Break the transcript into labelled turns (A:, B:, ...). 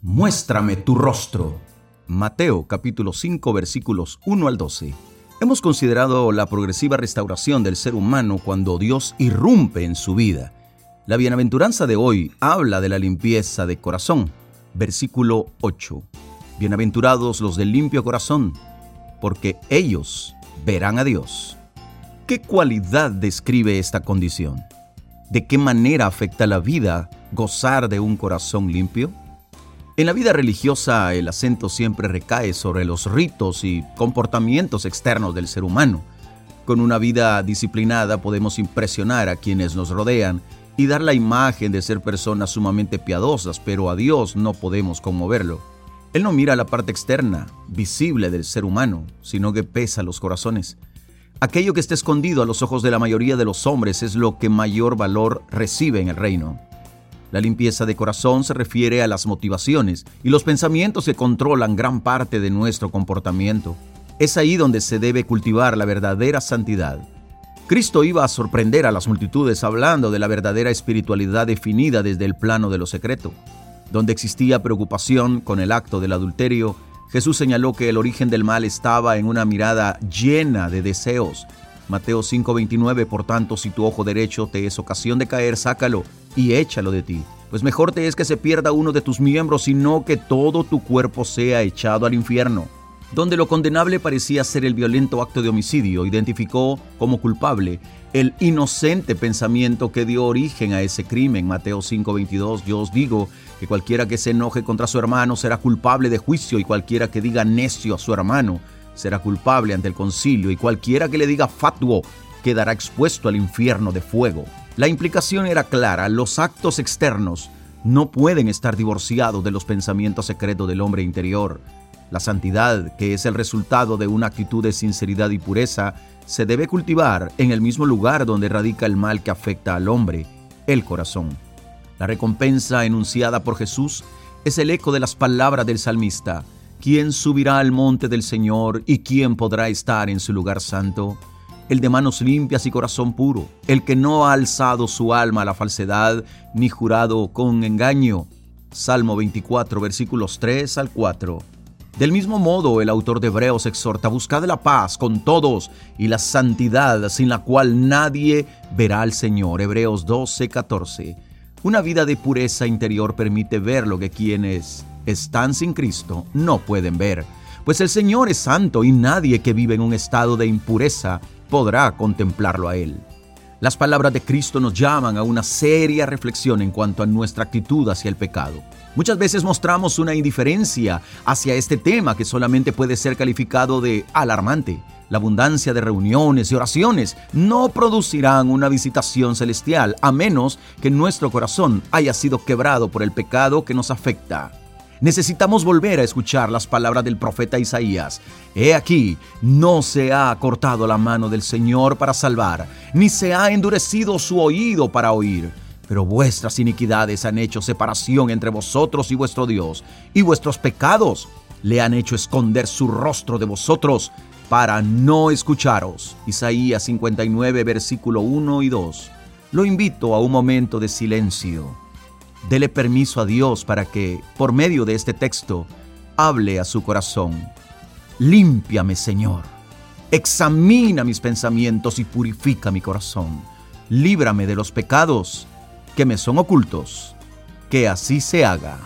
A: Muéstrame tu rostro. Mateo capítulo 5 versículos 1 al 12. Hemos considerado la progresiva restauración del ser humano cuando Dios irrumpe en su vida. La bienaventuranza de hoy habla de la limpieza de corazón. Versículo 8. Bienaventurados los del limpio corazón, porque ellos verán a Dios. ¿Qué cualidad describe esta condición? ¿De qué manera afecta la vida gozar de un corazón limpio? En la vida religiosa el acento siempre recae sobre los ritos y comportamientos externos del ser humano. Con una vida disciplinada podemos impresionar a quienes nos rodean y dar la imagen de ser personas sumamente piadosas, pero a Dios no podemos conmoverlo. Él no mira la parte externa, visible del ser humano, sino que pesa los corazones. Aquello que está escondido a los ojos de la mayoría de los hombres es lo que mayor valor recibe en el reino. La limpieza de corazón se refiere a las motivaciones y los pensamientos que controlan gran parte de nuestro comportamiento. Es ahí donde se debe cultivar la verdadera santidad. Cristo iba a sorprender a las multitudes hablando de la verdadera espiritualidad definida desde el plano de lo secreto. Donde existía preocupación con el acto del adulterio, Jesús señaló que el origen del mal estaba en una mirada llena de deseos. Mateo 5:29, por tanto, si tu ojo derecho te es ocasión de caer, sácalo y échalo de ti. Pues mejor te es que se pierda uno de tus miembros, sino que todo tu cuerpo sea echado al infierno. Donde lo condenable parecía ser el violento acto de homicidio, identificó como culpable el inocente pensamiento que dio origen a ese crimen. Mateo 5:22, yo os digo que cualquiera que se enoje contra su hermano será culpable de juicio y cualquiera que diga necio a su hermano será culpable ante el concilio y cualquiera que le diga fatuo quedará expuesto al infierno de fuego. La implicación era clara, los actos externos no pueden estar divorciados de los pensamientos secretos del hombre interior. La santidad, que es el resultado de una actitud de sinceridad y pureza, se debe cultivar en el mismo lugar donde radica el mal que afecta al hombre, el corazón. La recompensa enunciada por Jesús es el eco de las palabras del salmista. ¿Quién subirá al monte del Señor y quién podrá estar en su lugar santo? El de manos limpias y corazón puro, el que no ha alzado su alma a la falsedad ni jurado con engaño. Salmo 24, versículos 3 al 4. Del mismo modo, el autor de Hebreos exhorta a buscar la paz con todos y la santidad sin la cual nadie verá al Señor. Hebreos 12, 14. Una vida de pureza interior permite ver lo que quienes están sin Cristo no pueden ver, pues el Señor es santo y nadie que vive en un estado de impureza podrá contemplarlo a Él. Las palabras de Cristo nos llaman a una seria reflexión en cuanto a nuestra actitud hacia el pecado. Muchas veces mostramos una indiferencia hacia este tema que solamente puede ser calificado de alarmante. La abundancia de reuniones y oraciones no producirán una visitación celestial a menos que nuestro corazón haya sido quebrado por el pecado que nos afecta. Necesitamos volver a escuchar las palabras del profeta Isaías. He aquí, no se ha cortado la mano del Señor para salvar, ni se ha endurecido su oído para oír. Pero vuestras iniquidades han hecho separación entre vosotros y vuestro Dios, y vuestros pecados le han hecho esconder su rostro de vosotros para no escucharos. Isaías 59, versículo 1 y 2. Lo invito a un momento de silencio Dele permiso a Dios para que, por medio de este texto, hable a su corazón. Límpiame, Señor. Examina mis pensamientos y purifica mi corazón. Líbrame de los pecados que me son ocultos. Que así se haga.